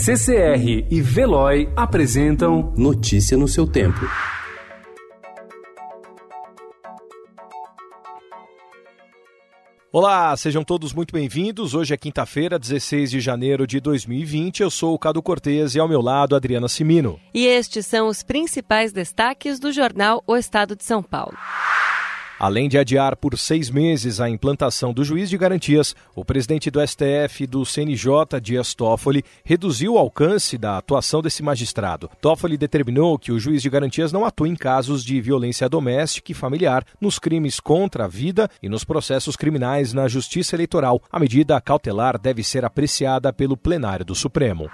CCR e Veloy apresentam Notícia no seu tempo. Olá, sejam todos muito bem-vindos. Hoje é quinta-feira, 16 de janeiro de 2020. Eu sou o Cado Cortês e ao meu lado Adriana Simino. E estes são os principais destaques do jornal O Estado de São Paulo. Além de adiar por seis meses a implantação do juiz de garantias, o presidente do STF e do CNJ, Dias Toffoli, reduziu o alcance da atuação desse magistrado. Toffoli determinou que o juiz de garantias não atue em casos de violência doméstica e familiar, nos crimes contra a vida e nos processos criminais na Justiça Eleitoral. A medida cautelar deve ser apreciada pelo plenário do Supremo.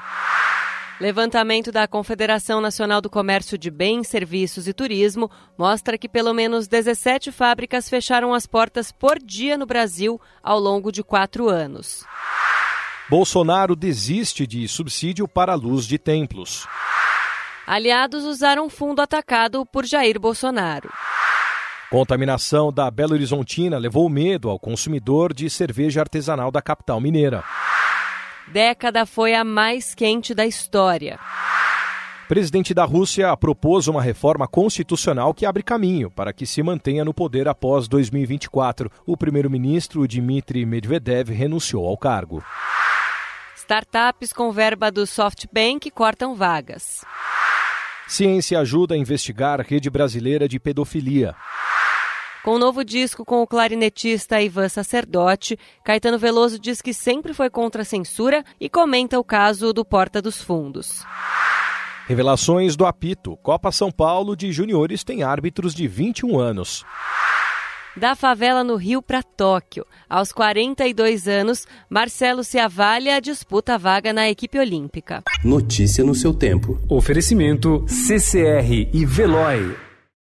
Levantamento da Confederação Nacional do Comércio de Bens, Serviços e Turismo mostra que pelo menos 17 fábricas fecharam as portas por dia no Brasil ao longo de quatro anos. Bolsonaro desiste de subsídio para a luz de templos. Aliados usaram fundo atacado por Jair Bolsonaro. Contaminação da Belo Horizontina levou medo ao consumidor de cerveja artesanal da capital mineira década foi a mais quente da história. Presidente da Rússia propôs uma reforma constitucional que abre caminho para que se mantenha no poder após 2024. O primeiro-ministro Dmitry Medvedev renunciou ao cargo. Startups com verba do SoftBank cortam vagas. Ciência ajuda a investigar a rede brasileira de pedofilia. Com o um novo disco com o clarinetista Ivan Sacerdote, Caetano Veloso diz que sempre foi contra a censura e comenta o caso do Porta dos Fundos. Revelações do apito. Copa São Paulo de Juniores tem árbitros de 21 anos. Da favela no Rio para Tóquio. Aos 42 anos, Marcelo Ciavalha disputa a vaga na equipe olímpica. Notícia no seu tempo. Oferecimento CCR e Veloy.